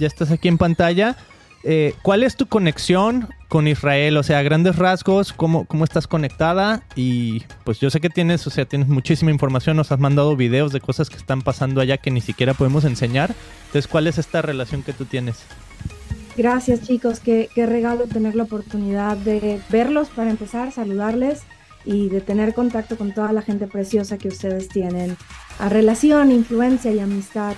ya estás aquí en pantalla. Eh, ¿Cuál es tu conexión con Israel? O sea, grandes rasgos, ¿cómo, ¿cómo estás conectada? Y pues yo sé que tienes, o sea, tienes muchísima información, nos has mandado videos de cosas que están pasando allá que ni siquiera podemos enseñar. Entonces, ¿cuál es esta relación que tú tienes? Gracias chicos, qué, qué regalo tener la oportunidad de verlos para empezar, saludarles y de tener contacto con toda la gente preciosa que ustedes tienen. A relación, influencia y amistad.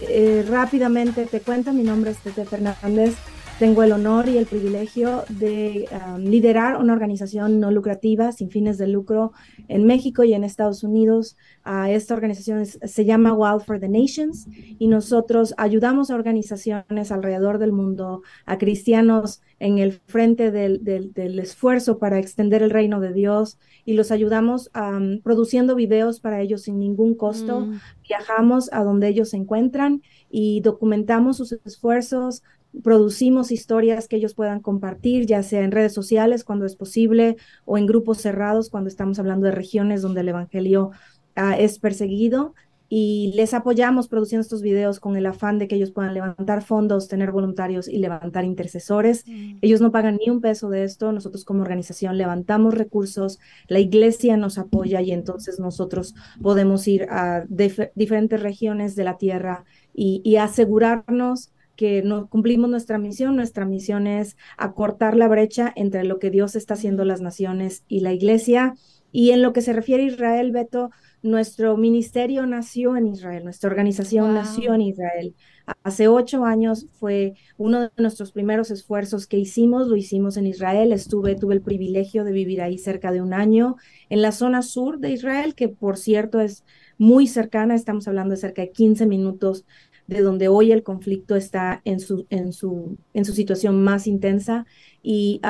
Eh, rápidamente te cuento, mi nombre es Tete Fernández. Tengo el honor y el privilegio de um, liderar una organización no lucrativa sin fines de lucro en México y en Estados Unidos. Uh, esta organización se llama Wild for the Nations y nosotros ayudamos a organizaciones alrededor del mundo, a cristianos en el frente del, del, esfuerzo para extender el reino de Dios y los ayudamos um, produciendo videos para ellos sin ningún costo. Mm. Viajamos a donde ellos se encuentran y documentamos sus esfuerzos, producimos historias que ellos puedan compartir, ya sea en redes sociales cuando es posible o en grupos cerrados cuando estamos hablando de regiones donde el Evangelio ah, es perseguido. Y les apoyamos produciendo estos videos con el afán de que ellos puedan levantar fondos, tener voluntarios y levantar intercesores. Mm. Ellos no pagan ni un peso de esto. Nosotros como organización levantamos recursos, la iglesia nos apoya y entonces nosotros podemos ir a diferentes regiones de la tierra y, y asegurarnos que no cumplimos nuestra misión. Nuestra misión es acortar la brecha entre lo que Dios está haciendo las naciones y la iglesia. Y en lo que se refiere a Israel, Beto, nuestro ministerio nació en Israel, nuestra organización nació en Israel. Hace ocho años fue uno de nuestros primeros esfuerzos que hicimos, lo hicimos en Israel. Estuve, tuve el privilegio de vivir ahí cerca de un año en la zona sur de Israel, que por cierto es muy cercana, estamos hablando de cerca de 15 minutos de donde hoy el conflicto está en su, en su, en su situación más intensa. Y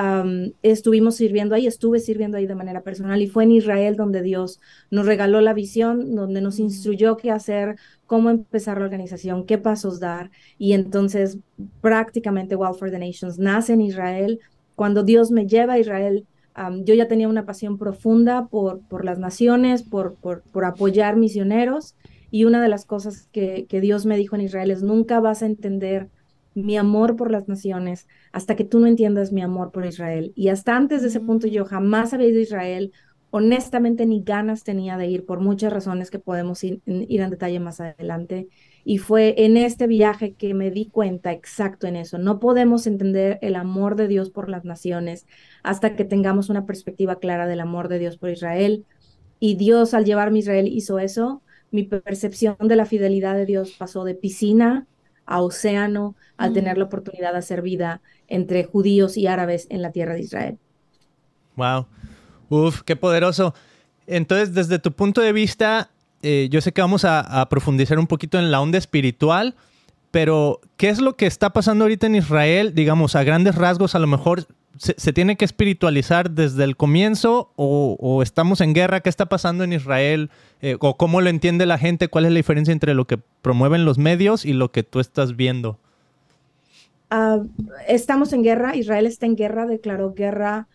estuvimos sirviendo ahí, estuve sirviendo ahí de manera personal y fue en Israel donde Dios nos regaló la visión, donde nos instruyó qué hacer, cómo empezar la organización, qué pasos dar. Y entonces prácticamente Wild for the Nations nace en Israel. Cuando Dios me lleva a Israel, yo ya tenía una pasión profunda por, por las naciones, por, por, por apoyar misioneros y una de las cosas que, Dios me dijo en Israel es, nunca vas a entender mi amor por las naciones hasta que tú no entiendas mi amor por Israel. Y hasta antes de ese punto yo jamás había ido a Israel, honestamente ni ganas tenía de ir por muchas razones que podemos ir, ir, en detalle más adelante. Y fue en este viaje que me di cuenta exacto en eso. No podemos entender el amor de Dios por las naciones hasta que tengamos una perspectiva clara del amor de Dios por Israel. Y Dios al llevarme a Israel hizo eso mi percepción de la fidelidad de Dios pasó de piscina a océano al mm. tener la oportunidad de hacer vida entre judíos y árabes en la tierra de Israel. Wow. Uf, qué poderoso. Entonces, desde tu punto de vista, eh, yo sé que vamos a, profundizar un poquito en la onda espiritual, pero ¿qué es lo que está pasando ahorita en Israel? Digamos, a grandes rasgos, a lo mejor se, tiene que espiritualizar desde el comienzo o, estamos en guerra? ¿Qué está pasando en Israel? Eh, ¿O cómo lo entiende la gente? ¿Cuál es la diferencia entre lo que promueven los medios y lo que tú estás viendo? Ah, estamos en guerra, Israel está en guerra, declaró guerra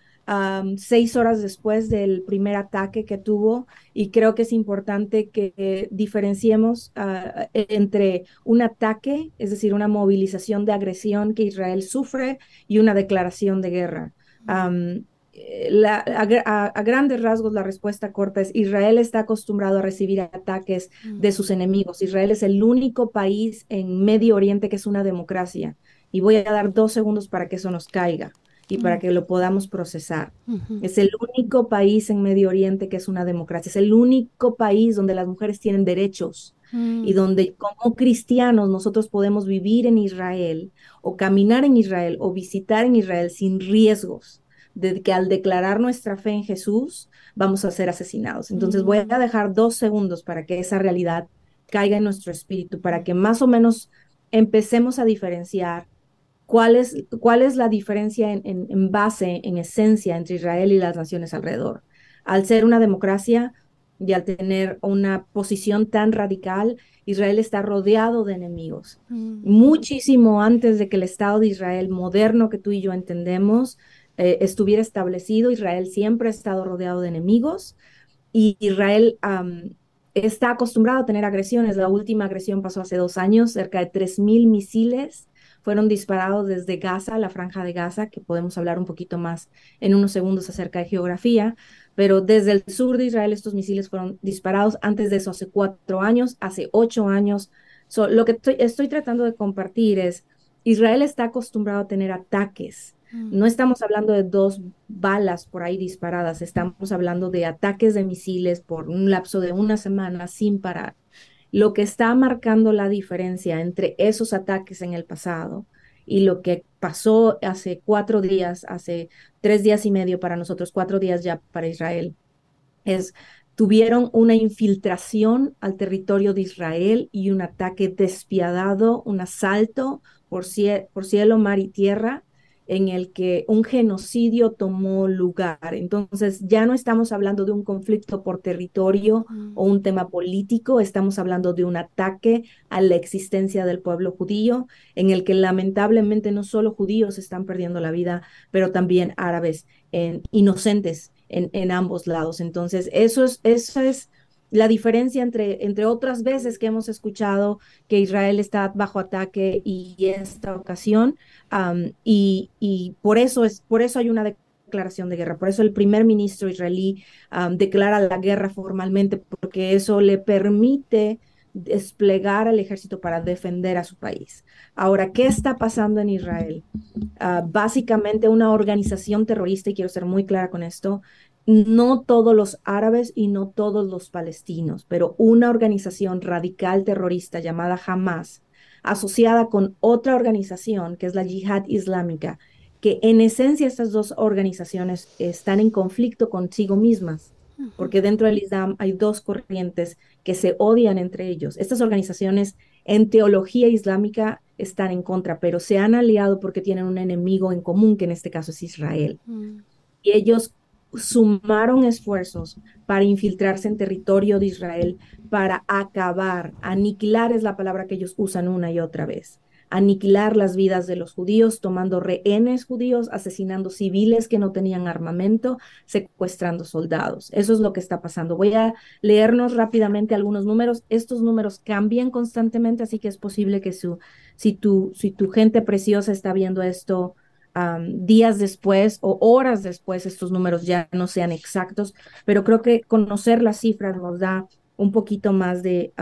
seis horas después del primer ataque que tuvo y creo que es importante que diferenciemos ah, entre un ataque, es decir, una movilización de agresión que Israel sufre y una declaración de guerra. a, grandes rasgos la respuesta corta es Israel está acostumbrado a recibir ataques de mm. sus enemigos. Israel es el único país en Medio Oriente que es una democracia. Y voy a dar dos segundos para que eso nos caiga y para que lo podamos procesar. Es el único país en Medio Oriente que es una democracia, es el único país donde las mujeres tienen derechos y mm. donde como cristianos nosotros podemos vivir en Israel o caminar en Israel o visitar en Israel sin riesgos de que al declarar nuestra fe en Jesús vamos a ser asesinados. Entonces voy a mm. dejar dos segundos para que esa realidad caiga en nuestro espíritu, para que más o menos empecemos a diferenciar ¿Cuál es, cuál es la diferencia en, base, en esencia, entre Israel y las naciones alrededor? Al ser una democracia y al tener una posición tan radical, Israel está rodeado de enemigos. Mm. Muchísimo antes de que el Estado de Israel moderno que tú y yo entendemos eh, estuviera establecido, Israel siempre ha estado rodeado de enemigos y Israel está acostumbrado a tener agresiones. La última agresión pasó hace dos años, cerca de 3.000 misiles fueron disparados desde Gaza, la franja de Gaza, que podemos hablar un poquito más en unos segundos acerca de geografía, pero desde el sur de Israel estos misiles fueron disparados. Antes de eso, hace cuatro años, hace ocho años. lo que estoy, tratando de compartir es, Israel está acostumbrado a tener ataques. Mm. No estamos hablando de dos balas por ahí disparadas, estamos hablando de ataques de misiles por un lapso de una semana sin parar. Lo que está marcando la diferencia entre esos ataques en el pasado y lo que pasó hace cuatro días, hace tres días y medio para nosotros, cuatro días ya para Israel, es tuvieron una infiltración al territorio de Israel y un ataque despiadado, un asalto por, por cielo, mar y tierra en el que un genocidio tomó lugar. Entonces, ya no estamos hablando de un conflicto por territorio mm. o un tema político, estamos hablando de un ataque a la existencia del pueblo judío, en el que lamentablemente no solo judíos están perdiendo la vida, pero también árabes en, inocentes en, en, ambos lados. Entonces, eso es, eso es la diferencia entre, entre otras veces que hemos escuchado que Israel está bajo ataque y esta ocasión, y, y, por, eso es, por eso hay una declaración de guerra, por eso el primer ministro israelí declara la guerra formalmente, porque eso le permite desplegar al ejército para defender a su país. Ahora, ¿qué está pasando en Israel? Ah, básicamente una organización terrorista, y quiero ser muy clara con esto, no todos los árabes y no todos los palestinos, pero una organización radical terrorista llamada Hamas, asociada con otra organización que es la Yihad Islámica, que en esencia estas dos organizaciones están en conflicto consigo mismas, porque dentro del Islam hay dos corrientes que se odian entre ellos. Estas organizaciones en teología islámica están en contra, pero se han aliado porque tienen un enemigo en común, que en este caso es Israel. Mm. Y ellos sumaron esfuerzos para infiltrarse en territorio de Israel, para acabar, aniquilar es la palabra que ellos usan una y otra vez, aniquilar las vidas de los judíos, tomando rehenes judíos, asesinando civiles que no tenían armamento, secuestrando soldados. Eso es lo que está pasando. Voy a leernos rápidamente algunos números. Estos números cambian constantemente, así que es posible que su, si, tu, si tu gente preciosa está viendo esto, días después o horas después estos números ya no sean exactos, pero creo que conocer las cifras nos da un poquito más de,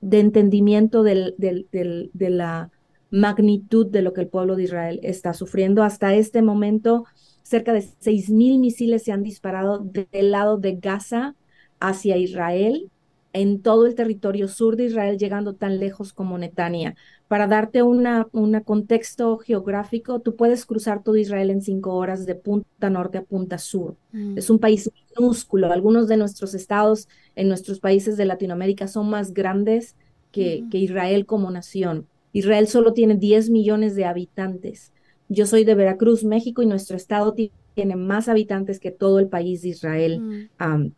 de entendimiento del, de la magnitud de lo que el pueblo de Israel está sufriendo. Hasta este momento, cerca de 6.000 misiles se han disparado del lado de Gaza hacia Israel en todo el territorio sur de Israel, llegando tan lejos como Netania. Para darte un contexto geográfico, tú puedes cruzar todo Israel en cinco horas de punta norte a punta sur. Mm. Es un país minúsculo. Algunos de nuestros estados en nuestros países de Latinoamérica son más grandes que, que Israel como nación. Israel solo tiene 10 millones de habitantes. Yo soy de Veracruz, México, y nuestro estado tiene más habitantes que todo el país de Israel. Mm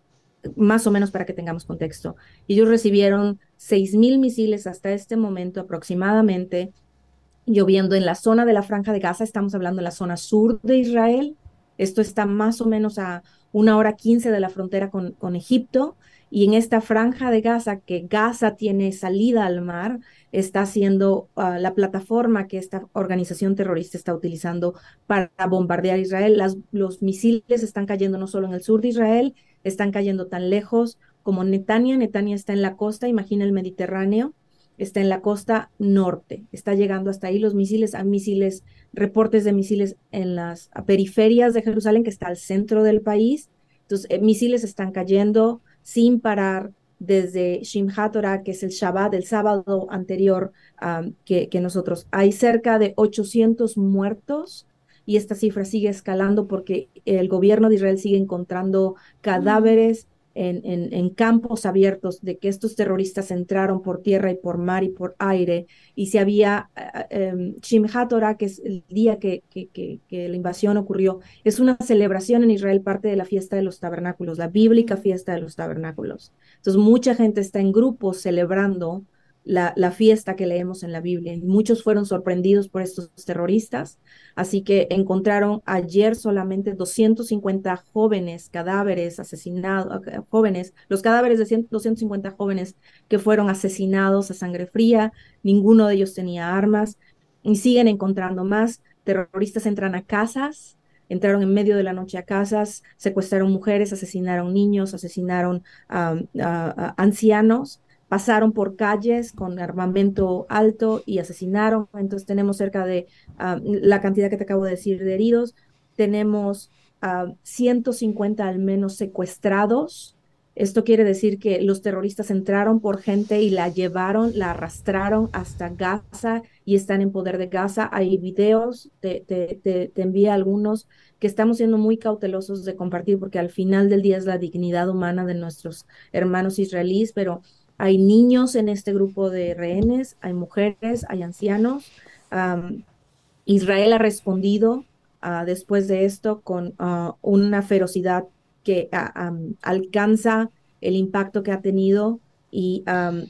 más o menos para que tengamos contexto. Ellos recibieron 6.000 misiles hasta este momento aproximadamente, lloviendo en la zona de la franja de Gaza, estamos hablando de la zona sur de Israel. Esto está más o menos a una hora quince de la frontera con, con Egipto. Y en esta franja de Gaza, que Gaza tiene salida al mar, está siendo ah, la plataforma que esta organización terrorista está utilizando para bombardear Israel. Los misiles están cayendo no solo en el sur de Israel, están cayendo tan lejos como Netania. Netania está en la costa, imagina el Mediterráneo, está en la costa norte, está llegando hasta ahí los misiles, hay misiles, reportes de misiles en las periferias de Jerusalén, que está al centro del país. Entonces, eh, misiles están cayendo sin parar desde Shimhat que es el Shabbat, el sábado anterior que, nosotros. Hay cerca de 800 muertos y esta cifra sigue escalando porque el gobierno de Israel sigue encontrando cadáveres en, campos abiertos de que estos terroristas entraron por tierra y por mar y por aire. Y si había um, que es el día que, que, la invasión ocurrió, es una celebración en Israel, parte de la fiesta de los tabernáculos, la bíblica fiesta de los tabernáculos. Entonces, mucha gente está en grupos celebrando la, fiesta que leemos en la Biblia. muchos fueron sorprendidos por estos terroristas, así que encontraron ayer solamente 250 jóvenes cadáveres asesinados, jóvenes, los cadáveres de 250 jóvenes que fueron asesinados a sangre fría, ninguno de ellos tenía armas y siguen encontrando más. Terroristas entran a casas, entraron en medio de la noche a casas, secuestraron mujeres, asesinaron niños, asesinaron ancianos pasaron por calles con armamento alto y asesinaron. Entonces tenemos cerca de ah, la cantidad que te acabo de decir de heridos. Tenemos 150 ah, al menos secuestrados. Esto quiere decir que los terroristas entraron por gente y la llevaron, la arrastraron hasta Gaza y están en poder de Gaza. Hay videos, te, te, te, envía algunos que estamos siendo muy cautelosos de compartir porque al final del día es la dignidad humana de nuestros hermanos israelíes, pero hay niños en este grupo de rehenes, hay mujeres, hay ancianos. Israel ha respondido ah, después de esto con ah, una ferocidad que ah, alcanza el impacto que ha tenido y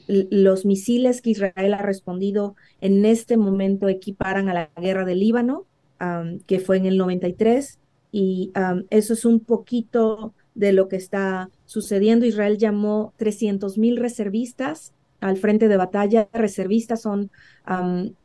los misiles que Israel ha respondido en este momento equiparan a la guerra del Líbano, que fue en el 93, y eso es un poquito de lo que está sucediendo. Israel llamó 300 mil reservistas al frente de batalla. Reservistas son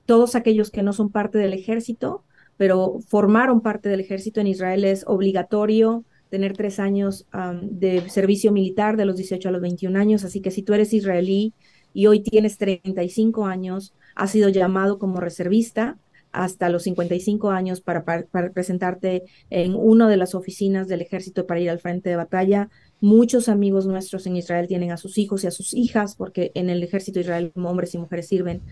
todos aquellos que no son parte del ejército, pero formaron parte del ejército. En Israel es obligatorio tener tres años de servicio militar de los 18 a los 21 años. Así que si tú eres israelí y hoy tienes 35 años, has sido llamado como reservista hasta los 55 años para, para, presentarte en una de las oficinas del ejército para ir al frente de batalla. Muchos amigos nuestros en Israel tienen a sus hijos y a sus hijas, porque en el ejército de Israel hombres y mujeres sirven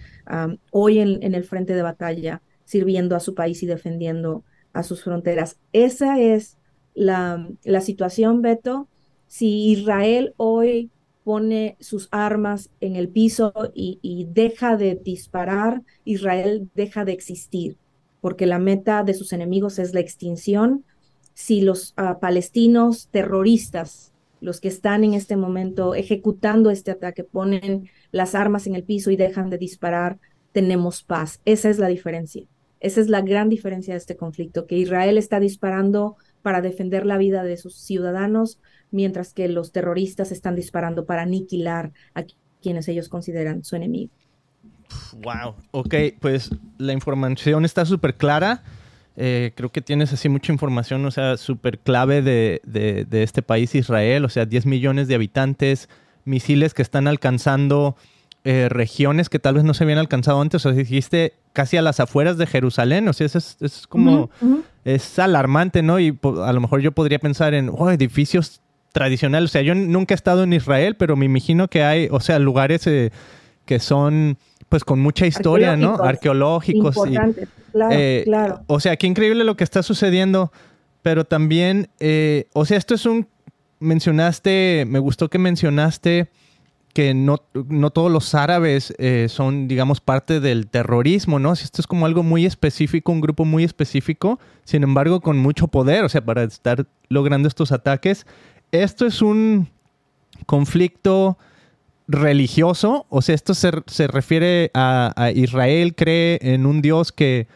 hoy en, el frente de batalla, sirviendo a su país y defendiendo a sus fronteras. Esa es la, la situación, Beto. Si Israel hoy pone sus armas en el piso y, deja de disparar, Israel deja de existir, porque la meta de sus enemigos es la extinción. Si los ah, palestinos terroristas, los que están en este momento ejecutando este ataque, ponen las armas en el piso y dejan de disparar, tenemos paz. Esa es la diferencia. Esa es la gran diferencia de este conflicto, que Israel está disparando para defender la vida de sus ciudadanos, mientras que los terroristas están disparando para aniquilar a quienes ellos consideran su enemigo. Wow, ok, pues la información está súper clara. Eh, creo que tienes así mucha información, o sea, súper clave de, de, este país, Israel, o sea, 10 millones de habitantes, misiles que están alcanzando eh, regiones que tal vez no se habían alcanzado antes, o sea, dijiste casi a las afueras de Jerusalén, o sea, es, es como, es alarmante, ¿no? Y a lo mejor yo podría pensar en, oh, edificios tradicional. O sea, yo nunca he estado en Israel, pero me imagino que hay, o sea, lugares eh, que son pues con mucha historia, ¿no? Arqueológicos. claro, eh, claro. O sea, qué increíble lo que está sucediendo, pero también, eh, o sea, esto es un, mencionaste, me gustó que mencionaste que no, no todos los árabes son, digamos, parte del terrorismo, ¿no? Esto es como algo muy específico, un grupo muy específico, sin embargo, con mucho poder, o sea, para estar logrando estos ataques esto es un conflicto religioso, o sea, esto se, refiere a, Israel, cree en un Dios que,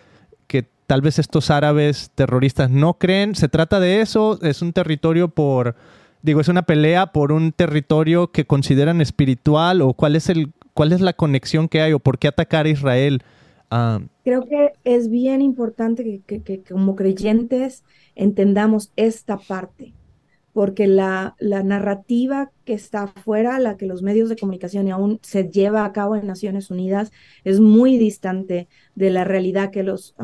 que tal vez estos árabes terroristas no creen. ¿Se trata de eso? ¿Es un territorio por, digo, es una pelea por un territorio que consideran espiritual o cuál es, el, cuál es la conexión que hay o por qué atacar a Israel? Ah, Creo que es bien importante que como creyentes entendamos esta parte porque la, la, narrativa que está afuera, la que los medios de comunicación y aún se lleva a cabo en Naciones Unidas, es muy distante de la realidad que los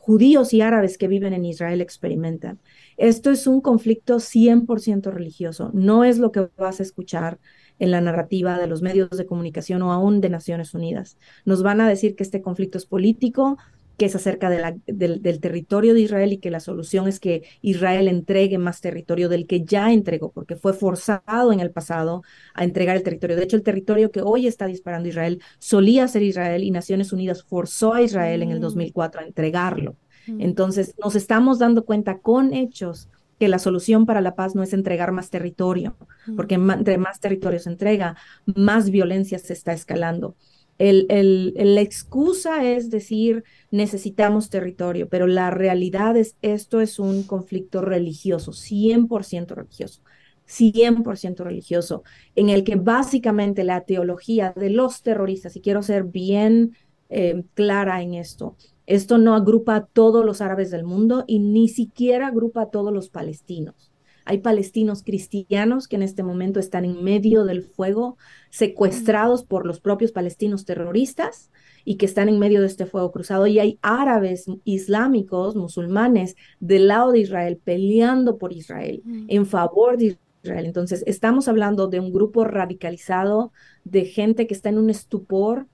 judíos y árabes que viven en Israel experimentan. Esto es un conflicto 100% religioso, no es lo que vas a escuchar en la narrativa de los medios de comunicación o aún de Naciones Unidas. Nos van a decir que este conflicto es político, que es acerca del, territorio de Israel y que la solución es que Israel entregue más territorio del que ya entregó, porque fue forzado en el pasado a entregar el territorio. De hecho, el territorio que hoy está disparando Israel solía ser Israel y Naciones Unidas forzó a Israel en el 2004 mm. a entregarlo. Mm. Entonces, nos estamos dando cuenta con hechos que la solución para la paz no es entregar más territorio, mm. porque entre más territorio se entrega, más violencia se está escalando. El, el, la excusa es decir, necesitamos territorio, pero la realidad es, esto es un conflicto religioso, 100% religioso. 100% religioso, en el que básicamente la teología de los terroristas, y quiero ser bien eh, clara en esto, esto no agrupa a todos los árabes del mundo y ni siquiera agrupa a todos los palestinos. Hay palestinos cristianos que en este momento están en medio del fuego, secuestrados por los propios palestinos terroristas y que están en medio de este fuego cruzado. Y hay árabes islámicos, musulmanes, del lado de Israel, peleando por Israel, mm. en favor de Israel. Entonces, estamos hablando de un grupo radicalizado, de gente que está en un estupor,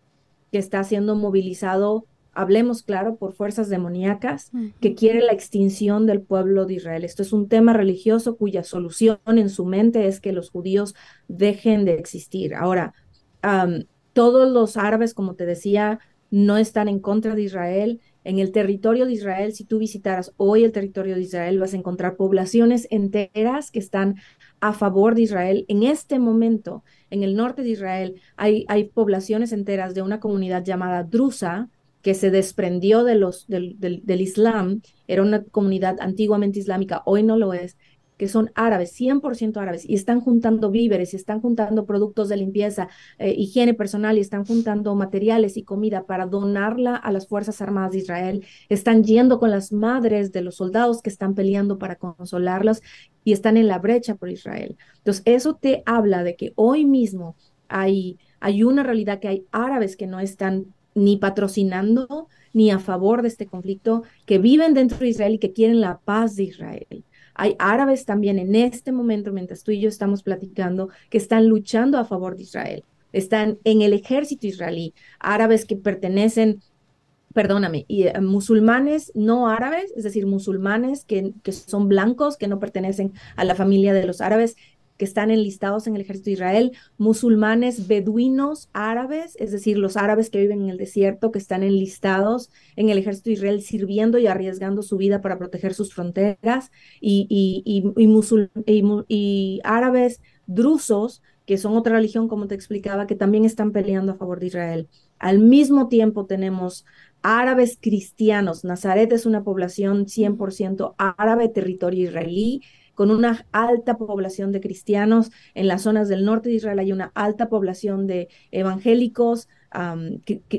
que está siendo movilizado hablemos claro, por fuerzas demoníacas que quiere la extinción del pueblo de Israel. Esto es un tema religioso cuya solución en su mente es que los judíos dejen de existir. Ahora, todos los árabes, como te decía, no están en contra de Israel. En el territorio de Israel, si tú visitaras hoy el territorio de Israel, vas a encontrar poblaciones enteras que están a favor de Israel. En este momento, en el norte de Israel, hay, hay poblaciones enteras de una comunidad llamada Drusa, que se desprendió de los, del, del, Islam, era una comunidad antiguamente islámica, hoy no lo es, que son árabes, 100% árabes, y están juntando víveres, y están juntando productos de limpieza, eh, higiene personal, y están juntando materiales y comida para donarla a las Fuerzas Armadas de Israel. Están yendo con las madres de los soldados que están peleando para consolarlos y están en la brecha por Israel. Entonces, eso te habla de que hoy mismo hay, hay una realidad que hay árabes que no están ni patrocinando ni a favor de este conflicto, que viven dentro de Israel y que quieren la paz de Israel. Hay árabes también en este momento, mientras tú y yo estamos platicando, que están luchando a favor de Israel. Están en el ejército israelí, árabes que pertenecen, perdóname, y, eh, musulmanes no árabes, es decir, musulmanes que, que son blancos, que no pertenecen a la familia de los árabes, que están enlistados en el ejército de Israel, musulmanes beduinos árabes, es decir, los árabes que viven en el desierto, que están enlistados en el ejército de Israel sirviendo y arriesgando su vida para proteger sus fronteras, y, y, y, árabes drusos, que son otra religión, como te explicaba, que también están peleando a favor de Israel. Al mismo tiempo tenemos árabes cristianos. Nazaret es una población 100% árabe, territorio israelí, con una alta población de cristianos. En las zonas del norte de Israel hay una alta población de evangélicos,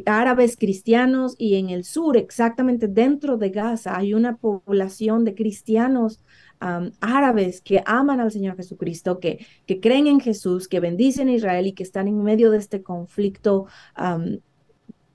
árabes cristianos y en el sur, exactamente dentro de Gaza, hay una población de cristianos árabes que aman al Señor Jesucristo, que, que creen en Jesús, que bendicen a Israel y que están en medio de este conflicto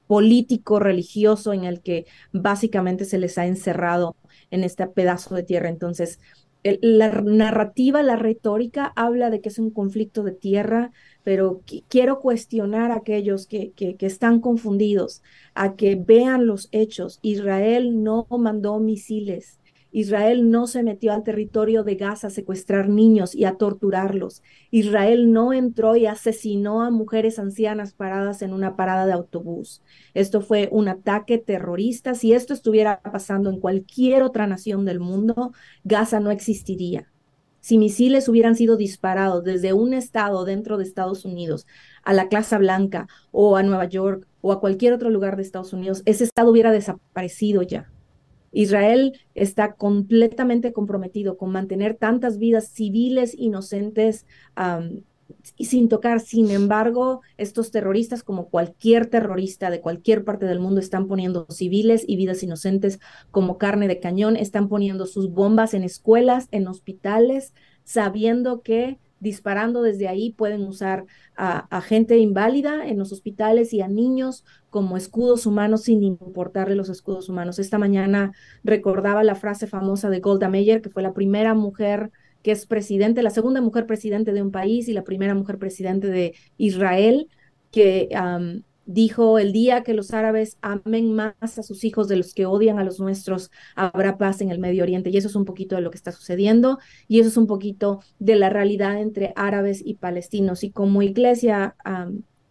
político, religioso, en el que básicamente se les ha encerrado en este pedazo de tierra. Entonces, la narrativa, la retórica habla de que es un conflicto de tierra, pero quiero cuestionar a aquellos que, que, que, están confundidos, a que vean los hechos. Israel no mandó misiles, Israel no se metió al territorio de Gaza a secuestrar niños y a torturarlos. Israel no entró y asesinó a mujeres ancianas paradas en una parada de autobús. Esto fue un ataque terrorista. Si esto estuviera pasando en cualquier otra nación del mundo, Gaza no existiría. Si misiles hubieran sido disparados desde un estado dentro de Estados Unidos a la Casa Blanca o a Nueva York o a cualquier otro lugar de Estados Unidos, ese estado hubiera desaparecido ya. Israel está completamente comprometido con mantener tantas vidas civiles inocentes sin tocar. Sin embargo, estos terroristas, como cualquier terrorista de cualquier parte del mundo, están poniendo civiles y vidas inocentes como carne de cañón, están poniendo sus bombas en escuelas, en hospitales, sabiendo que disparando desde ahí pueden usar a, gente inválida en los hospitales y a niños como escudos humanos sin importarle los escudos humanos. Esta mañana recordaba la frase famosa de Golda Meir, que fue la primera mujer que es presidente, la segunda mujer presidente de un país y la primera mujer presidente de Israel, que dijo, el día que los árabes amen más a sus hijos de los que odian a los nuestros, habrá paz en el Medio Oriente. Y eso es un poquito de lo que está sucediendo y eso es un poquito de la realidad entre árabes y palestinos. Y como iglesia,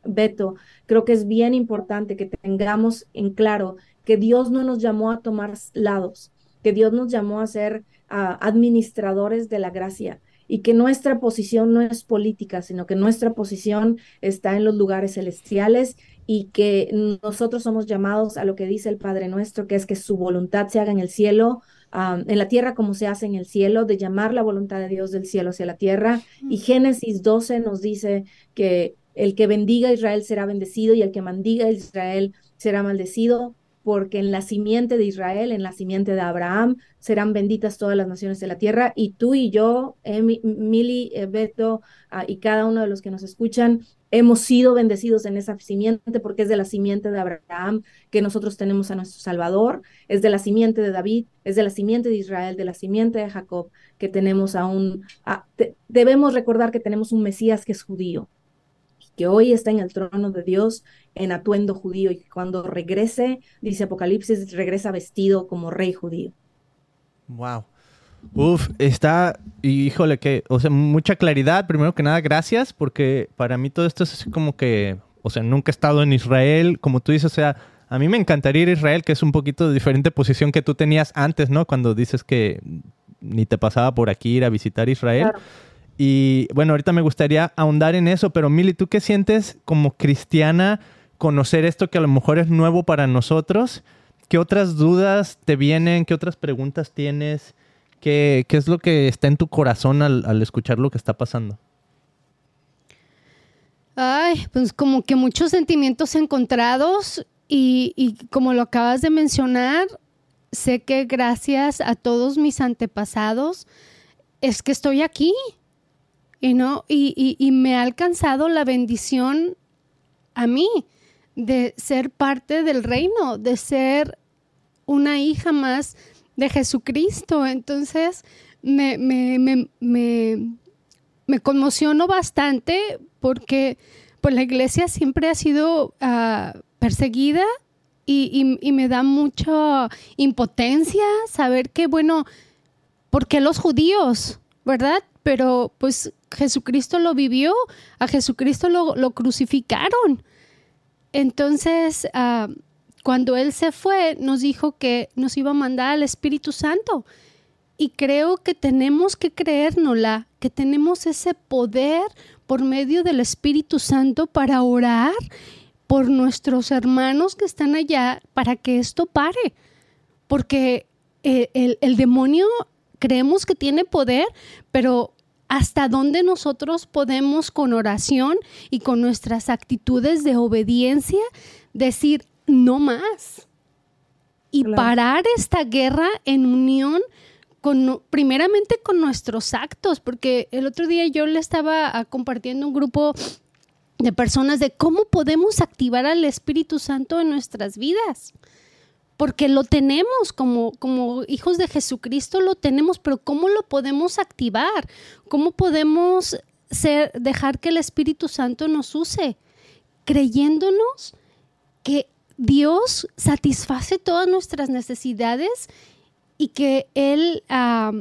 Beto, creo que es bien importante que tengamos en claro que Dios no nos llamó a tomar lados, que Dios nos llamó a ser administradores de la gracia y que nuestra posición no es política, sino que nuestra posición está en los lugares celestiales y que nosotros somos llamados a lo que dice el Padre nuestro, que es que su voluntad se haga en el cielo, en la tierra como se hace en el cielo, de llamar la voluntad de Dios del cielo hacia la tierra. Y Génesis 12 nos dice que el que bendiga a Israel será bendecido y el que maldiga a Israel será maldecido porque en la simiente de Israel, en la simiente de Abraham, serán benditas todas las naciones de la tierra. Y tú y yo, Mili, eh, Beto ah, y cada uno de los que nos escuchan, hemos sido bendecidos en esa simiente porque es de la simiente de Abraham que nosotros tenemos a nuestro Salvador, es de la simiente de David, es de la simiente de Israel, de la simiente de Jacob que tenemos aún. debemos recordar que tenemos un Mesías que es judío, que hoy está en el trono de Dios en atuendo judío y cuando regrese, dice Apocalipsis, regresa vestido como rey judío. Wow. Uf, está, híjole, que, o sea, mucha claridad. Primero que nada, gracias, porque para mí todo esto es así como que, o sea, nunca he estado en Israel, como tú dices, o sea, a mí me encantaría ir a Israel, que es un poquito de diferente posición que tú tenías antes, ¿no? Cuando dices que ni te pasaba por aquí ir a visitar Israel. Y bueno, ahorita me gustaría ahondar en eso, pero Mili, ¿tú qué sientes como cristiana conocer esto que a lo mejor es nuevo para nosotros? ¿Qué otras dudas te vienen? ¿Qué otras preguntas tienes? ¿Qué, qué es lo que está en tu corazón al, escuchar lo que está pasando? Ay, pues como que muchos sentimientos encontrados y, y como lo acabas de mencionar, sé que gracias a todos mis antepasados es que estoy aquí y, y, me ha alcanzado la bendición a mí de ser parte del reino, de ser una hija más de Jesucristo. Entonces, me, me, me, me, conmociono bastante porque pues, la iglesia siempre ha sido ah, perseguida y, y, me da mucha impotencia saber que, bueno, ¿por qué los judíos? ¿Verdad? Pero pues Jesucristo lo vivió, a Jesucristo lo, crucificaron. Entonces, ah, cuando Él se fue, nos dijo que nos iba a mandar al Espíritu Santo. Y creo que tenemos que creérnosla, que tenemos ese poder por medio del Espíritu Santo para orar por nuestros hermanos que están allá para que esto pare. Porque eh, el, el demonio creemos que tiene poder, pero hasta dónde nosotros podemos con oración y con nuestras actitudes de obediencia decir no más y parar esta guerra en unión con, primeramente con nuestros actos, porque el otro día yo le estaba ah, compartiendo un grupo de personas de cómo podemos activar al Espíritu Santo en nuestras vidas porque lo tenemos como, como hijos de Jesucristo, lo tenemos, pero ¿cómo lo podemos activar? ¿Cómo podemos ser, dejar que el Espíritu Santo nos use? Creyéndonos que Dios satisface todas nuestras necesidades y que Él ha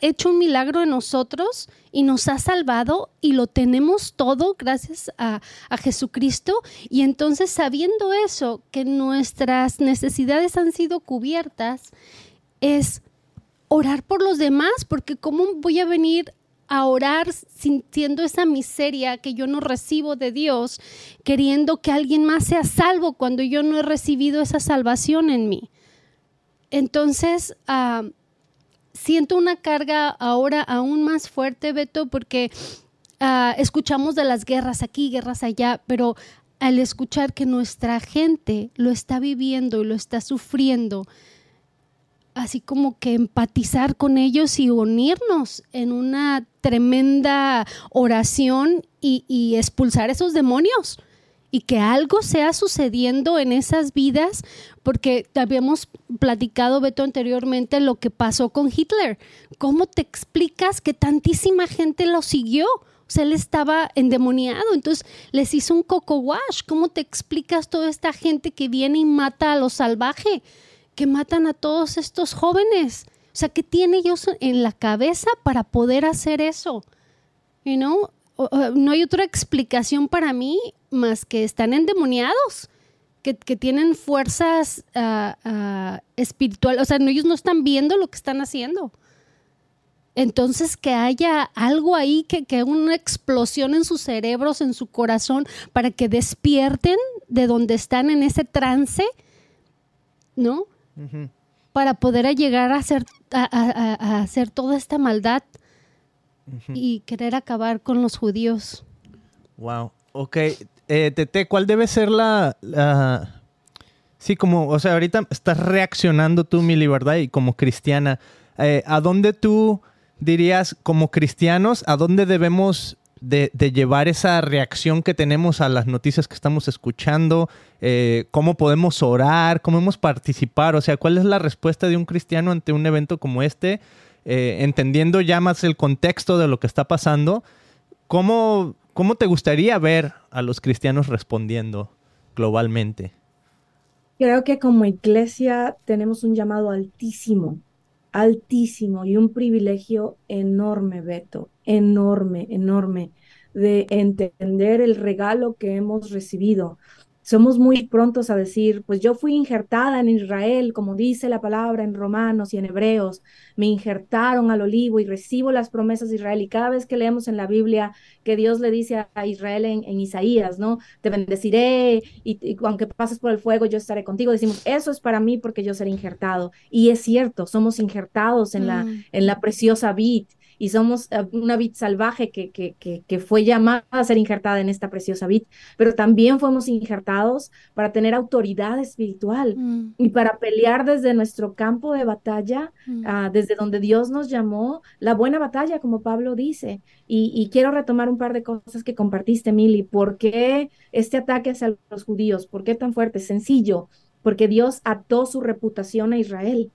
hecho un milagro en nosotros y nos ha salvado y lo tenemos todo gracias a, Jesucristo. Y entonces sabiendo eso, que nuestras necesidades han sido cubiertas, es orar por los demás, porque ¿cómo voy a venir a orar sintiendo esa miseria que yo no recibo de Dios, queriendo que alguien más sea salvo cuando yo no he recibido esa salvación en mí? Entonces, ah, siento una carga ahora aún más fuerte, Beto, porque ah, escuchamos de las guerras aquí, guerras allá, pero al escuchar que nuestra gente lo está viviendo y lo está sufriendo, así como que empatizar con ellos y unirnos en una tremenda oración y, expulsar esos demonios y que algo sea sucediendo en esas vidas, porque habíamos platicado, Beto, anteriormente lo que pasó con Hitler. ¿Cómo te explicas que tantísima gente lo siguió? O sea, él estaba endemoniado, entonces les hizo un coco wash. ¿Cómo te explicas toda esta gente que viene y mata a lo salvaje? Que matan a todos estos jóvenes. O sea, ¿qué tiene ellos en la cabeza para poder hacer eso? You know? no hay otra explicación para mí más que están endemoniados, que, tienen fuerzas uh, espirituales, o sea, ellos no están viendo lo que están haciendo. Entonces que haya algo ahí, que, que una explosión en sus cerebros, en su corazón, para que despierten de donde están en ese trance, ¿no? Para poder llegar a hacer, a, hacer toda esta maldad y querer acabar con los judíos. Wow. Ok. Eh, Tete, ¿cuál debe ser la, Sí, como, o sea, ahorita estás reaccionando tú, mi libertad, y como cristiana, eh, ¿a dónde tú dirías, como cristianos, a dónde debemos de, llevar esa reacción que tenemos a las noticias que estamos escuchando? Eh, ¿Cómo podemos orar? ¿Cómo podemos participar? O sea, ¿cuál es la respuesta de un cristiano ante un evento como este? Eh, entendiendo ya más el contexto de lo que está pasando, ¿cómo, ¿cómo te gustaría ver a los cristianos respondiendo globalmente? Creo que como iglesia tenemos un llamado altísimo, altísimo y un privilegio enorme, Beto, enorme, enorme, de entender el regalo que hemos recibido somos muy prontos a decir, pues yo fui injertada en Israel, como dice la palabra en Romanos y en Hebreos, me injertaron al olivo y recibo las promesas de Israel. Y cada vez que leemos en la Biblia que Dios le dice a Israel en, Isaías, ¿no? Te bendeciré y, aunque pases por el fuego, yo estaré contigo. Decimos, eso es para mí porque yo seré injertado. Y es cierto, somos injertados en, la, mm. en la preciosa vid y somos eh, una vid salvaje que, que, que, fue llamada a ser injertada en esta preciosa vid, pero también fuimos injertados para tener autoridad espiritual mm. y para pelear desde nuestro campo de batalla, mm. ah, desde donde Dios nos llamó, la buena batalla, como Pablo dice. Y, y, quiero retomar un par de cosas que compartiste, Mili. ¿Por qué este ataque hacia los judíos? ¿Por qué tan fuerte? Sencillo, porque Dios ató su reputación a Israel.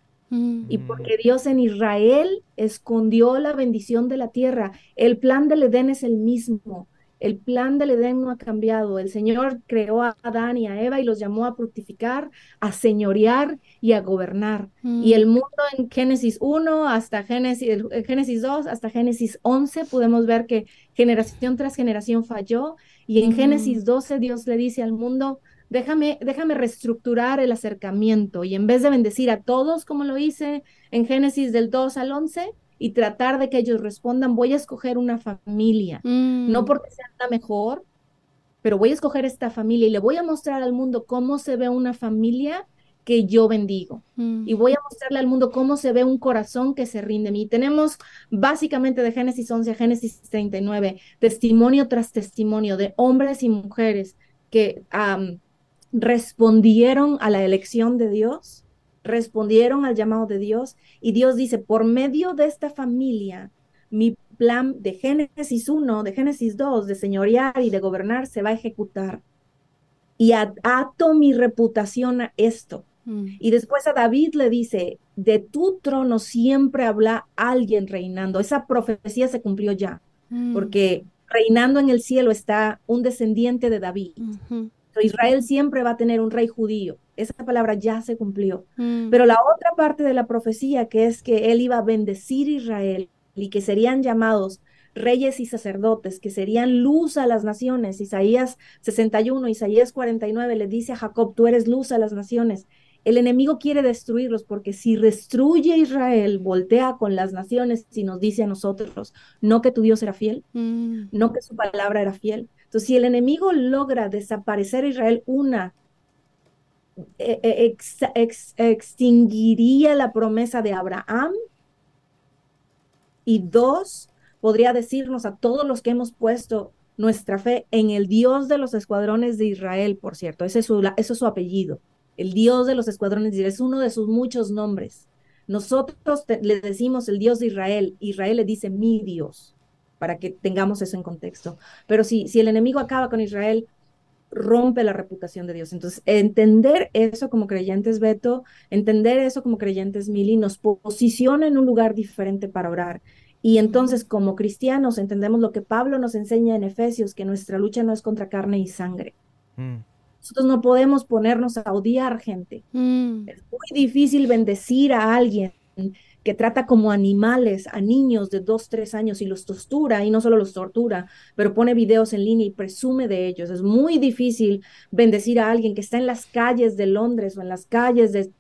Y porque Dios en Israel escondió la bendición de la tierra, el plan del Edén es el mismo. El plan del Edén no ha cambiado. El Señor creó a Adán y a Eva y los llamó a fructificar, a señorear y a gobernar. Y el mundo en Génesis 1 hasta Génesis, Génesis 2 hasta Génesis 11 podemos ver que generación tras generación falló. Y en Génesis 12 Dios le dice al mundo, déjame, déjame reestructurar el acercamiento y en vez de bendecir a todos como lo hice en Génesis del 2 al 11 y tratar de que ellos respondan, voy a escoger una familia, no mm. porque sea la mejor, pero voy a escoger esta familia y le voy a mostrar al mundo cómo se ve una familia que yo bendigo. Mm. Y voy a mostrarle al mundo cómo se ve un corazón que se rinde a mí. Tenemos básicamente de Génesis 11 a Génesis 39, testimonio tras testimonio de hombres y mujeres que respondieron a la elección de Dios, respondieron al llamado de Dios y Dios dice, por medio de esta familia, mi plan de Génesis 1, de Génesis 2, de señorear y de gobernar se va a ejecutar. Y ato mi reputación a esto. Mm. Y después a David le dice, de tu trono siempre habla alguien reinando. Esa profecía se cumplió ya, mm. porque reinando en el cielo está un descendiente de David. Israel siempre va a tener un rey judío. Esa palabra ya se cumplió. Mm. Pero la otra parte de la profecía, que es que él iba a bendecir Israel y que serían llamados reyes y sacerdotes, que serían luz a las naciones. Isaías 61, Isaías 49 le dice a Jacob, tú eres luz a las naciones. El enemigo quiere destruirlos porque si destruye Israel, voltea con las naciones y nos dice a nosotros, no que tu Dios era fiel, mm. no que su palabra era fiel. Entonces, si el enemigo logra desaparecer Israel, una, e, e, extinguiría la promesa de Abraham. Y dos, podría decirnos a todos los que hemos puesto nuestra fe en el Dios de los escuadrones de Israel, por cierto, ese es su, es su apellido el Dios de los escuadrones de Israel, es uno de sus muchos nombres. Nosotros le decimos el Dios de Israel, Israel le dice mi Dios, para que tengamos eso en contexto. Pero si, si el enemigo acaba con Israel, rompe la reputación de Dios. Entonces, entender eso como creyentes, Beto, entender eso como creyentes, Mili, nos posiciona en un lugar diferente para orar. Y entonces, como cristianos, entendemos lo que Pablo nos enseña en Efesios, que nuestra lucha no es contra carne y sangre. Mm. Nosotros no podemos ponernos a odiar gente. Mm. Es muy difícil bendecir a alguien que trata como animales a niños de dos, tres años y los tortura, y no solo los tortura, pero pone videos en línea y presume de ellos. Es muy difícil bendecir a alguien que está en las calles de Londres o en las calles de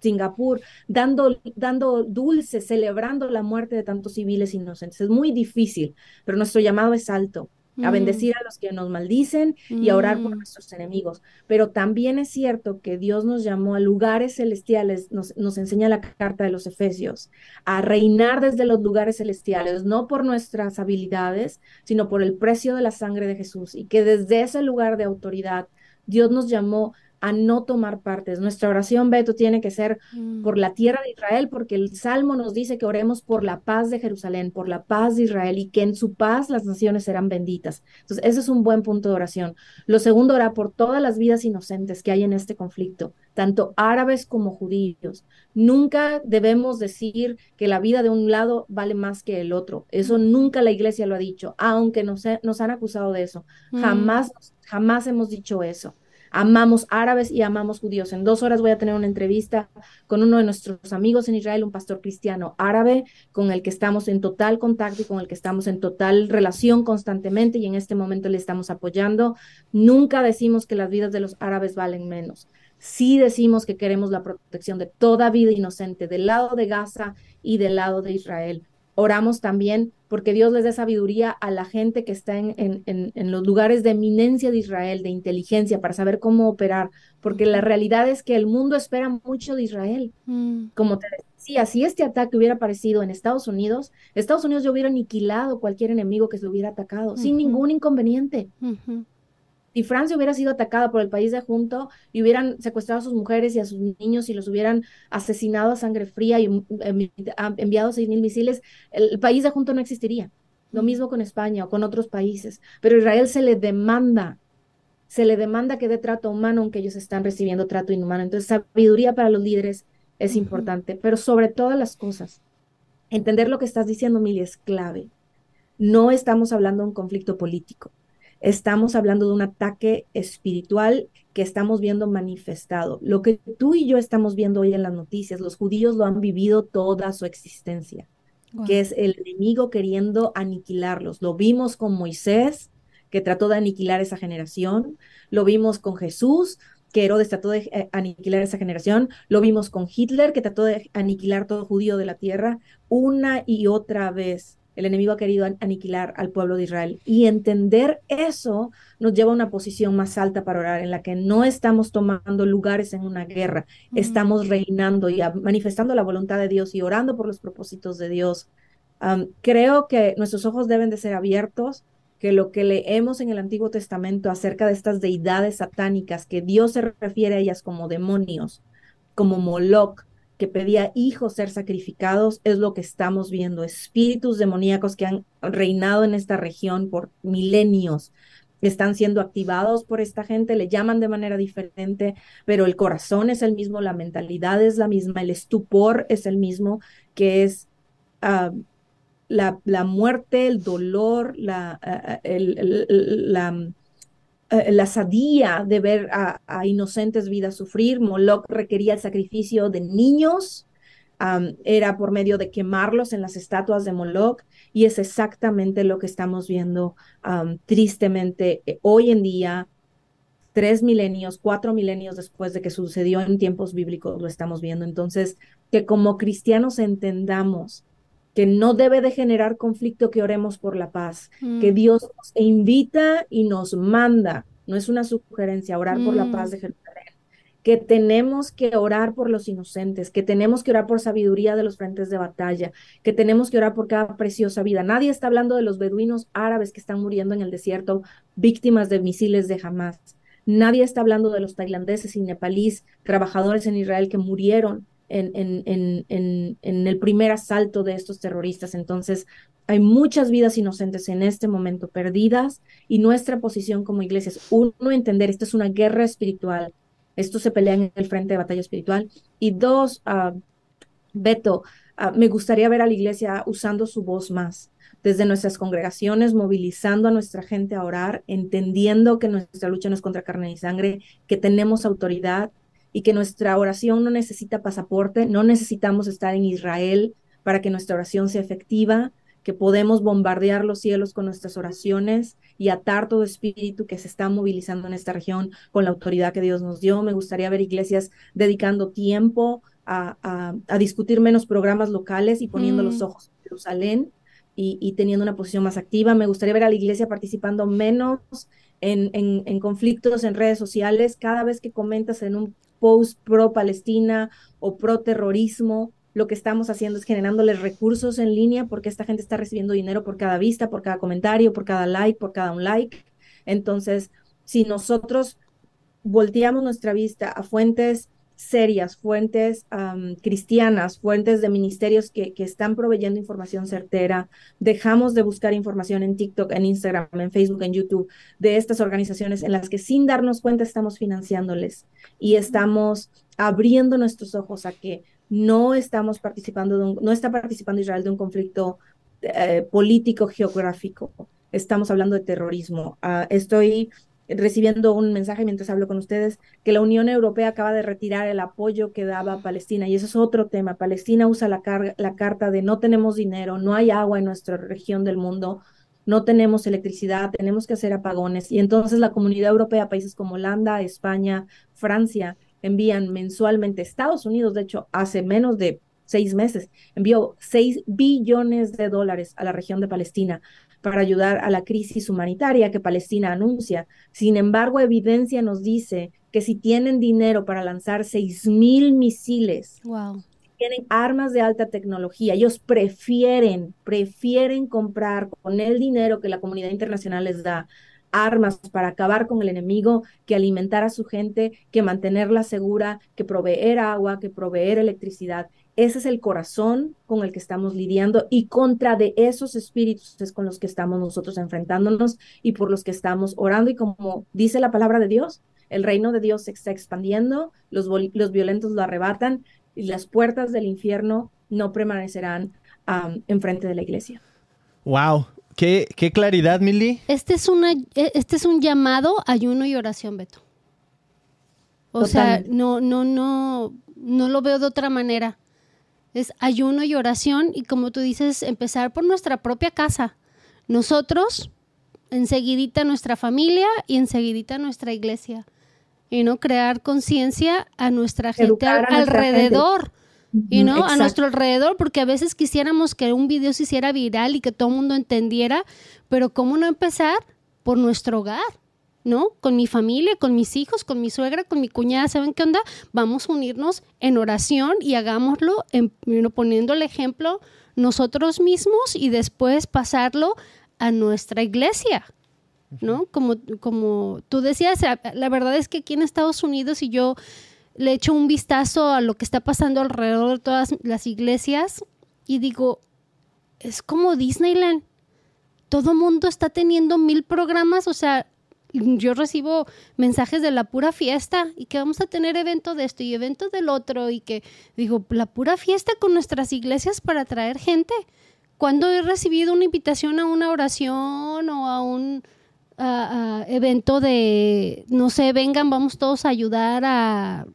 Singapur, dando, dando dulces, celebrando la muerte de tantos civiles inocentes. Es muy difícil, pero nuestro llamado es alto a bendecir a los que nos maldicen y a orar por mm. nuestros enemigos. Pero también es cierto que Dios nos llamó a lugares celestiales, nos, nos, enseña la carta de los Efesios, a reinar desde los lugares celestiales, no por nuestras habilidades, sino por el precio de la sangre de Jesús. Y que desde ese lugar de autoridad, Dios nos llamó a no tomar partes. Nuestra oración, Beto, tiene que ser mm. por la tierra de Israel, porque el Salmo nos dice que oremos por la paz de Jerusalén, por la paz de Israel y que en su paz las naciones serán benditas. Entonces, ese es un buen punto de oración. Lo segundo, orar por todas las vidas inocentes que hay en este conflicto, tanto árabes como judíos. Nunca debemos decir que la vida de un lado vale más que el otro. Eso nunca la iglesia lo ha dicho, aunque nos, nos han acusado de eso. Mm. Jamás, jamás hemos dicho eso amamos árabes y amamos judíos. En dos horas voy a tener una entrevista con uno de nuestros amigos en Israel, un pastor cristiano árabe, con el que estamos en total contacto y con el que estamos en total relación constantemente y en este momento le estamos apoyando. Nunca decimos que las vidas de los árabes valen menos. Sí decimos que queremos la protección de toda vida inocente del lado de Gaza y del lado de Israel. Oramos también porque Dios les dé sabiduría a la gente que está en, en, los lugares de eminencia de Israel, de inteligencia, para saber cómo operar, porque la realidad es que el mundo espera mucho de Israel. Mm. Como te decía, si este ataque hubiera aparecido en Estados Unidos, Estados Unidos ya hubiera aniquilado cualquier enemigo que se hubiera atacado, sin ningún inconveniente si Francia hubiera sido atacada por el país de junto y hubieran secuestrado a sus mujeres y a sus niños y los hubieran asesinado a sangre fría y enviado seis mil misiles, el país de junto no existiría. Lo mismo con España o con otros países. Pero a Israel se le demanda, se le demanda que dé trato humano aunque ellos están recibiendo trato inhumano. Entonces, sabiduría para los líderes es importante, pero sobre todas las cosas, entender lo que estás diciendo, Mili, es clave. No estamos hablando de un conflicto político estamos hablando de un ataque espiritual que estamos viendo manifestado. Lo que tú y yo estamos viendo hoy en las noticias, los judíos lo han vivido toda su existencia, que es el enemigo queriendo aniquilarlos. Lo vimos con Moisés, que trató de aniquilar esa generación, lo vimos con Jesús, que Herodes trató de eh, aniquilar esa generación, lo vimos con Hitler, que trató de aniquilar todo judío de la tierra, una y otra vez el enemigo ha querido aniquilar al pueblo de Israel. Y entender eso nos lleva a una posición más alta para orar, en la que no estamos tomando lugares en una guerra, estamos reinando y manifestando la voluntad de Dios y orando por los propósitos de Dios. creo que nuestros ojos deben de ser abiertos, que lo que leemos en el Antiguo Testamento acerca de estas deidades satánicas, que Dios se refiere a ellas como demonios, como Moloch, que pedía hijos ser sacrificados, es lo que estamos viendo, espíritus demoníacos que han reinado en esta región por milenios, están siendo activados por esta gente, le llaman de manera diferente, pero el corazón es el mismo, la mentalidad es la misma, el estupor es el mismo, que es ah, la, la, muerte, el dolor, la, ah, la eh, la sadía de ver a, inocentes vidas sufrir. Moloch requería el sacrificio de niños, era por medio de quemarlos en las estatuas de Moloch, y es exactamente lo que estamos viendo tristemente eh, hoy en día. Tres milenios, cuatro milenios después de que sucedió en tiempos bíblicos, lo estamos viendo. Entonces, que como cristianos entendamos que no debe de generar conflicto que oremos por la paz, que mm. Dios nos invita y nos manda, no es una sugerencia, orar por la paz mm. de Jerusalén, que tenemos que orar por los inocentes, que tenemos que orar por sabiduría de los frentes de batalla, que tenemos que orar por cada preciosa vida. Nadie está hablando de los beduinos árabes que están muriendo en el desierto, víctimas de misiles de Hamas. Nadie está hablando de los tailandeses y nepalíes, trabajadores en Israel que murieron en, el primer asalto de estos terroristas. Entonces, hay muchas vidas inocentes en este momento perdidas y nuestra posición como iglesia es, uno, entender, esto es una guerra espiritual, esto se pelea en el frente de batalla espiritual, y dos, uh, Beto, ah, me gustaría ver a la iglesia usando su voz más desde nuestras congregaciones, movilizando a nuestra gente a orar, entendiendo que nuestra lucha no es contra carne y sangre, que tenemos autoridad, y que nuestra oración no necesita pasaporte, no necesitamos estar en Israel para que nuestra oración sea efectiva, que podemos bombardear los cielos con nuestras oraciones y atar todo espíritu que se está movilizando en esta región con la autoridad que Dios nos dio. Me gustaría ver iglesias dedicando tiempo a, discutir menos programas locales y poniendo los mm. ojos en Jerusalén y, teniendo una posición más activa. Me gustaría ver a la iglesia participando menos en, en, conflictos en redes sociales. Cada vez que comentas en un post pro Palestina o pro terrorismo, lo que estamos haciendo es generándoles recursos en línea porque esta gente está recibiendo dinero por cada vista, por cada comentario, por cada like, por cada un like. Entonces, si nosotros volteamos nuestra vista a fuentes serias, fuentes cristianas, fuentes de ministerios que, que, están proveyendo información certera. Dejamos de buscar información en TikTok, en Instagram, en Facebook, en YouTube, de estas organizaciones en las que sin darnos cuenta estamos financiándoles y estamos abriendo nuestros ojos a que no estamos participando, de no está participando Israel de un conflicto eh, político geográfico. Estamos hablando de terrorismo. Ah, estoy recibiendo un mensaje mientras hablo con ustedes que la Unión Europea acaba de retirar el apoyo que daba a Palestina y eso es otro tema. Palestina usa la, la carta de no tenemos dinero, no hay agua en nuestra región del mundo, no tenemos electricidad, tenemos que hacer apagones y entonces la comunidad europea, países como Holanda, España, Francia, envían mensualmente, Estados Unidos, de hecho, hace menos de seis meses, envió seis billones de dólares a la región de Palestina para ayudar a la crisis humanitaria que Palestina anuncia. Sin embargo, evidencia nos dice que si tienen dinero para lanzar seis mil misiles, tienen armas de alta tecnología, ellos prefieren, prefieren comprar con el dinero que la comunidad internacional les da armas para acabar con el enemigo, que alimentar a su gente, que mantenerla segura, que proveer agua, que proveer electricidad. Ese es el corazón con el que estamos lidiando y contra de esos espíritus es con los que estamos nosotros enfrentándonos y por los que estamos orando. Y como dice la palabra de Dios, el reino de Dios se está expandiendo, los, los violentos lo arrebatan y las puertas del infierno no permanecerán en enfrente de la iglesia. Wow, qué, qué claridad, Milly. Este es una, e, este es un llamado, ayuno y oración, Beto. O sea, no, no, no, no lo veo de otra manera es ayuno y oración y como tú dices, empezar por nuestra propia casa. Nosotros, enseguidita nuestra familia y enseguidita nuestra iglesia. Y no crear conciencia a nuestra gente alrededor. Y no, a nuestro alrededor, porque a veces quisiéramos que un video se hiciera viral y que todo el mundo entendiera, pero ¿cómo no empezar? Por nuestro hogar. ¿No? Con mi familia, con mis hijos, con mi suegra, con mi cuñada, ¿saben qué onda? Vamos a unirnos en oración y hagámoslo en, poniendo el ejemplo nosotros mismos y después pasarlo a nuestra iglesia, ¿no? Como, como tú decías, la verdad es que aquí en Estados Unidos y yo le echo un vistazo a lo que está pasando alrededor de todas las iglesias y digo, es como Disneyland. Todo mundo está teniendo mil programas, o sea, yo recibo mensajes de la pura fiesta y que vamos a tener evento de esto y evento del otro y que digo, la pura fiesta con nuestras iglesias para atraer gente. Cuando he recibido una invitación a una oración o a un evento de, no sé, vengan, vamos todos a ayudar a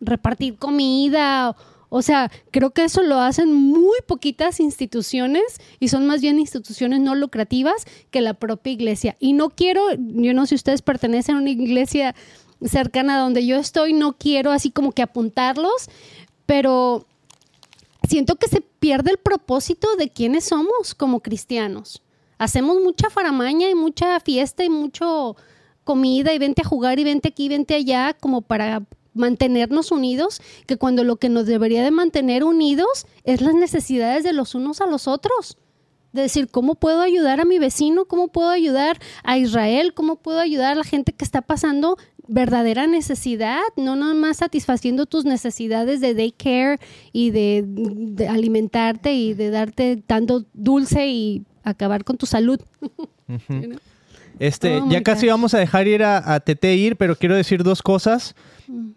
repartir comida o sea, creo que eso lo hacen muy poquitas instituciones y son más bien instituciones no lucrativas que la propia iglesia. Y no quiero, yo no sé si ustedes pertenecen a una iglesia cercana a donde yo estoy, no quiero así como que apuntarlos, pero siento que se pierde el propósito de quiénes somos como cristianos. Hacemos mucha faramaña y mucha fiesta y mucho comida y vente a jugar y vente aquí, vente allá, como para mantenernos unidos, que cuando lo que nos debería de mantener unidos es las necesidades de los unos a los otros. De decir, ¿cómo puedo ayudar a mi vecino? ¿Cómo puedo ayudar a Israel? ¿Cómo puedo ayudar a la gente que está pasando verdadera necesidad? No nomás satisfaciendo tus necesidades de daycare y de, alimentarte y de darte tanto dulce y acabar con tu salud. Este, oh ya casi vamos a dejar ir a, a Tete ir, pero quiero decir dos cosas.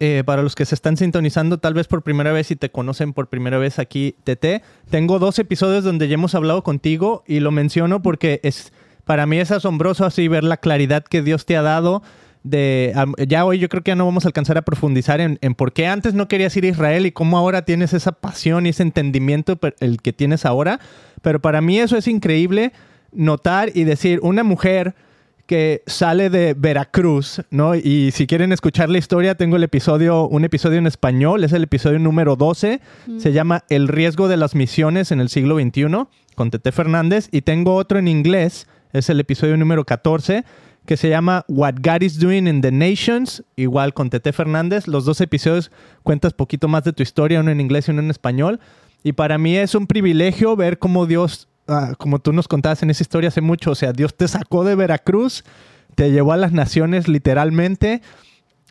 Eh, para los que se están sintonizando tal vez por primera vez y te conocen por primera vez aquí, Tete, tengo dos episodios donde ya hemos hablado contigo y lo menciono porque es para mí es asombroso así ver la claridad que Dios te ha dado. De, ya hoy yo creo que ya no vamos a alcanzar a profundizar en, en por qué antes no querías ir a Israel y cómo ahora tienes esa pasión y ese entendimiento el que tienes ahora. Pero para mí eso es increíble notar y decir, una mujer que sale de Veracruz, ¿no? Y si quieren escuchar la historia, tengo el episodio, un episodio en español, es el episodio número 12, se llama El riesgo de las misiones en el siglo XXI, con Tete Fernández, y tengo otro en inglés, es el episodio número 14, que se llama What God is Doing in the Nations, igual con Tete Fernández. Los dos episodios cuentas poquito más de tu historia, uno en inglés y uno en español. Y para mí es un privilegio ver cómo Dios Ah, como tú nos contabas en esa historia hace mucho, o sea, Dios te sacó de Veracruz, te llevó a las naciones literalmente,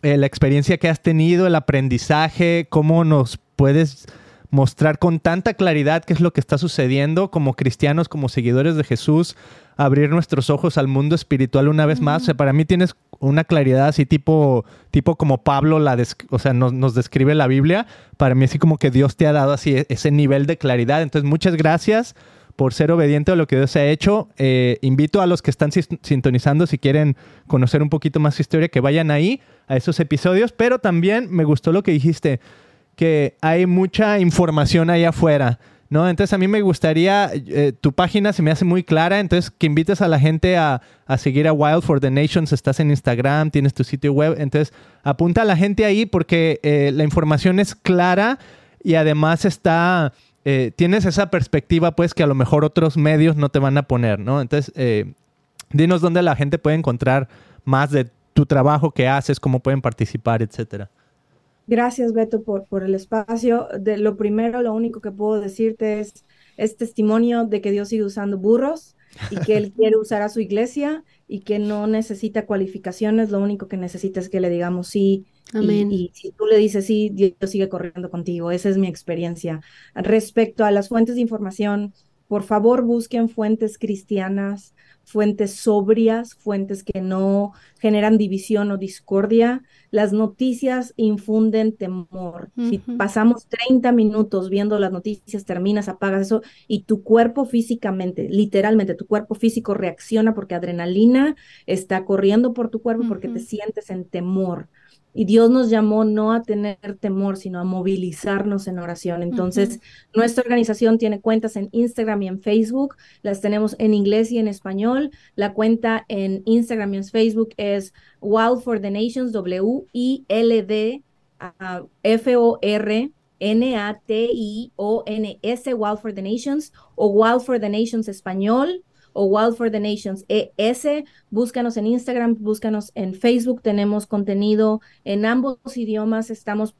eh, la experiencia que has tenido, el aprendizaje, cómo nos puedes mostrar con tanta claridad qué es lo que está sucediendo como cristianos, como seguidores de Jesús, abrir nuestros ojos al mundo espiritual una vez más. O sea, para mí tienes una claridad así tipo, tipo como Pablo la o sea, nos, nos, describe la Biblia. Para mí así como que Dios te ha dado así e-, ese nivel de claridad. Entonces, muchas gracias por ser obediente a lo que Dios ha hecho. Eh, invito a los que están sintonizando, si quieren conocer un poquito más historia, que vayan ahí a esos episodios. Pero también me gustó lo que dijiste, que hay mucha información ahí afuera. ¿no? Entonces a mí me gustaría, eh, tu página se me hace muy clara, entonces que invites a la gente a, seguir a Wild for the Nations, estás en Instagram, tienes tu sitio web, entonces apunta a la gente ahí porque eh, la información es clara y además está eh, tienes esa perspectiva, pues, que a lo mejor otros medios no te van a poner, ¿no? Entonces, eh, dinos dónde la gente puede encontrar más de tu trabajo que haces, cómo pueden participar, etcétera. Gracias, Beto, por, por el espacio. De lo primero, lo único que puedo decirte es, es testimonio de que Dios sigue usando burros y que Él quiere usar a su iglesia y que no necesita cualificaciones, lo único que necesita es que le digamos sí y, si tú le dices sí, Dios sigue corriendo contigo. Esa es mi experiencia. Respecto a las fuentes de información, por favor busquen fuentes cristianas, fuentes sobrias, fuentes que no generan división o discordia. Las noticias infunden temor. Si pasamos 30 minutos viendo las noticias, terminas, apagas eso y tu cuerpo físicamente, literalmente, tu cuerpo físico reacciona porque adrenalina está corriendo por tu cuerpo porque te sientes en temor. Y Dios nos llamó no a tener temor, sino a movilizarnos en oración. Entonces, nuestra organización tiene cuentas en Instagram y en Facebook. Las tenemos en inglés y en español. La cuenta en Instagram y en Facebook es Wild for the Nations, W-I-L-D F-O-R. N-A-T-I-O-N-S, Wild for the Nations, o Wild for the Nations español, o Wild for the Nations ES. Búscanos en Instagram, búscanos en Facebook. Tenemos contenido en ambos idiomas. Estamos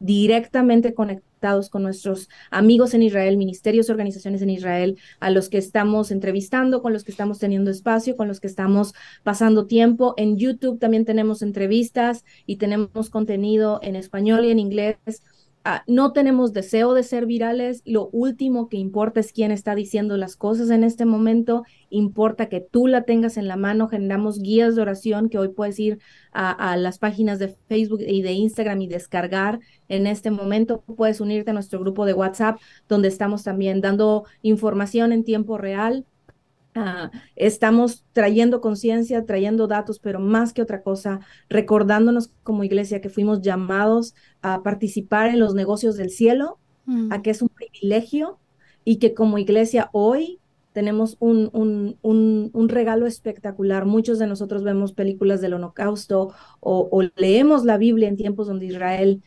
directamente conectados con nuestros amigos en Israel, ministerios, organizaciones en Israel, a los que estamos entrevistando, con los que estamos teniendo espacio, con los que estamos pasando tiempo. En YouTube también tenemos entrevistas y tenemos contenido en español y en inglés Ah, no tenemos deseo de ser virales, lo último que importa es quién está diciendo las cosas en este momento, importa que tú la tengas en la mano, generamos guías de oración que hoy puedes ir a, las páginas de Facebook y de Instagram y descargar en este momento, puedes unirte a nuestro grupo de WhatsApp donde estamos también dando información en tiempo real Ah, estamos trayendo conciencia, trayendo datos, pero más que otra cosa, recordándonos como iglesia que fuimos llamados a participar en los negocios del cielo, mm. a que es un privilegio y que como iglesia hoy tenemos un, un, un, regalo espectacular. Muchos de nosotros vemos películas del holocausto o, leemos la Biblia en tiempos donde Israel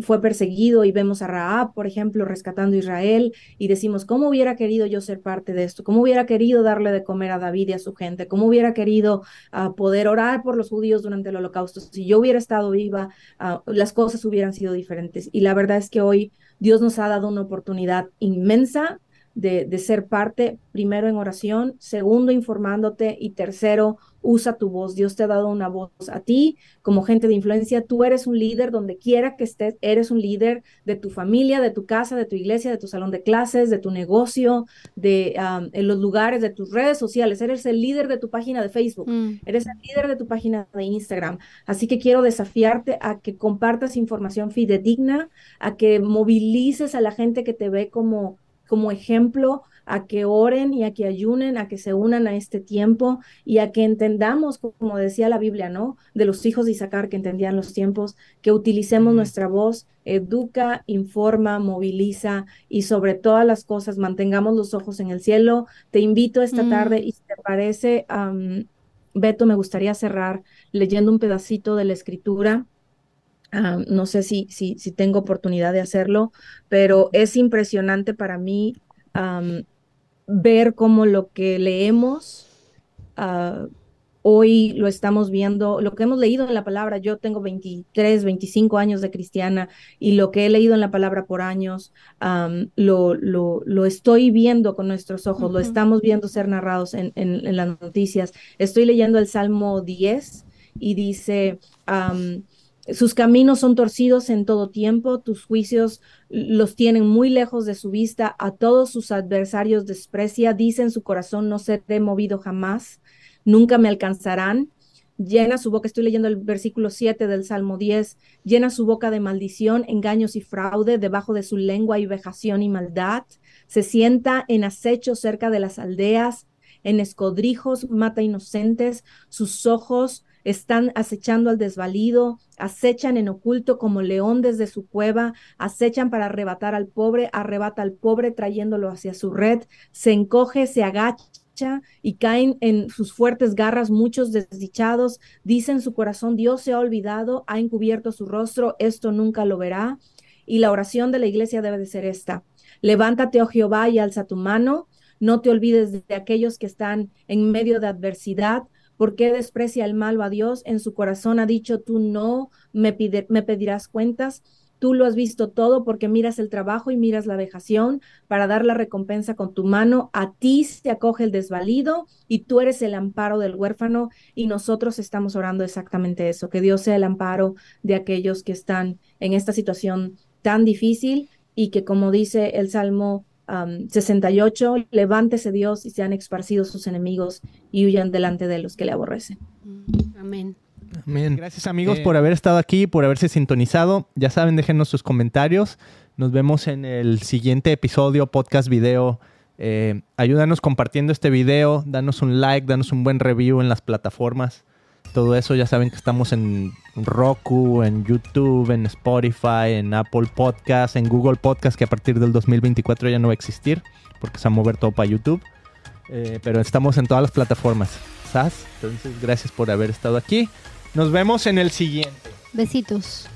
fue perseguido y vemos a Raab, por ejemplo, rescatando a Israel y decimos, ¿cómo hubiera querido yo ser parte de esto? ¿Cómo hubiera querido darle de comer a David y a su gente? ¿Cómo hubiera querido ah, poder orar por los judíos durante el holocausto? Si yo hubiera estado viva, ah, las cosas hubieran sido diferentes. Y la verdad es que hoy Dios nos ha dado una oportunidad inmensa de, ser parte, primero en oración, segundo informándote y tercero, usa tu voz. Dios te ha dado una voz a ti como gente de influencia. Tú eres un líder donde quiera que estés, eres un líder de tu familia, de tu casa, de tu iglesia, de tu salón de clases, de tu negocio, de en los lugares, de tus redes sociales. Eres el líder de tu página de Facebook, mm. eres el líder de tu página de Instagram. Así que quiero desafiarte a que compartas información fidedigna, a que movilices a la gente que te ve como como ejemplo a que oren y a que ayunen, a que se unan a este tiempo y a que entendamos, como decía la Biblia, ¿no? De los hijos de Isaacar que entendían los tiempos, que utilicemos nuestra voz, educa, informa, moviliza y sobre todas las cosas mantengamos los ojos en el cielo. Te invito esta mm. tarde y si te parece, Beto, me gustaría cerrar leyendo un pedacito de la escritura. Ah, no sé si, si, si, tengo oportunidad de hacerlo, pero es impresionante para mí ver cómo lo que leemos uh, Hoy lo estamos viendo, lo que hemos leído en la palabra, yo tengo 23, 25 años de cristiana y lo que he leído en la palabra por años, lo, lo, lo, estoy viendo con nuestros ojos, lo estamos viendo ser narrados en, en, las noticias. Estoy leyendo el Salmo 10 y dice, sus caminos son torcidos en todo tiempo, tus juicios los tienen muy lejos de su vista, a todos sus adversarios desprecia, dice en su corazón, no seré movido jamás nunca me alcanzarán. Llena su boca, estoy leyendo el versículo 7 del Salmo 10, llena su boca de maldición, engaños y fraude, debajo de su lengua y vejación y maldad. Se sienta en acecho cerca de las aldeas, en escodrijos mata inocentes, sus ojos están acechando al desvalido, acechan en oculto como león desde su cueva, acechan para arrebatar al pobre, arrebata al pobre trayéndolo hacia su red, se encoge, se agacha y caen en sus fuertes garras muchos desdichados, dicen su corazón, Dios se ha olvidado, ha encubierto su rostro, esto nunca lo verá. Y la oración de la iglesia debe de ser esta. Levántate, oh Jehová, y alza tu mano. No te olvides de aquellos que están en medio de adversidad. Porque desprecia el malo a Dios? En su corazón ha dicho, tú no me, me pedirás cuentas. Tú lo has visto todo porque miras el trabajo y miras la vejación para dar la recompensa con tu mano. A ti se acoge el desvalido y tú eres el amparo del huérfano y nosotros estamos orando exactamente eso, que Dios sea el amparo de aquellos que están en esta situación tan difícil y que como dice el Salmo 68, levántese Dios y sean esparcidos sus enemigos y huyan delante de los que le aborrecen. Amén. Gracias amigos por haber estado aquí, por haberse sintonizado. Ya saben, déjenos sus comentarios. Nos vemos en el siguiente episodio, podcast, video. Eh, ayúdanos compartiendo este video, danos un like, danos un buen review en las plataformas. Todo eso ya saben que estamos en Roku, en YouTube, en Spotify, en Apple Podcast, en Google Podcast, que a partir del 2024 ya no va a existir, porque se va a mover todo para YouTube. Eh, pero estamos en todas las plataformas. ¿Sas? Entonces, gracias por haber estado aquí. Nos vemos en el siguiente. Besitos.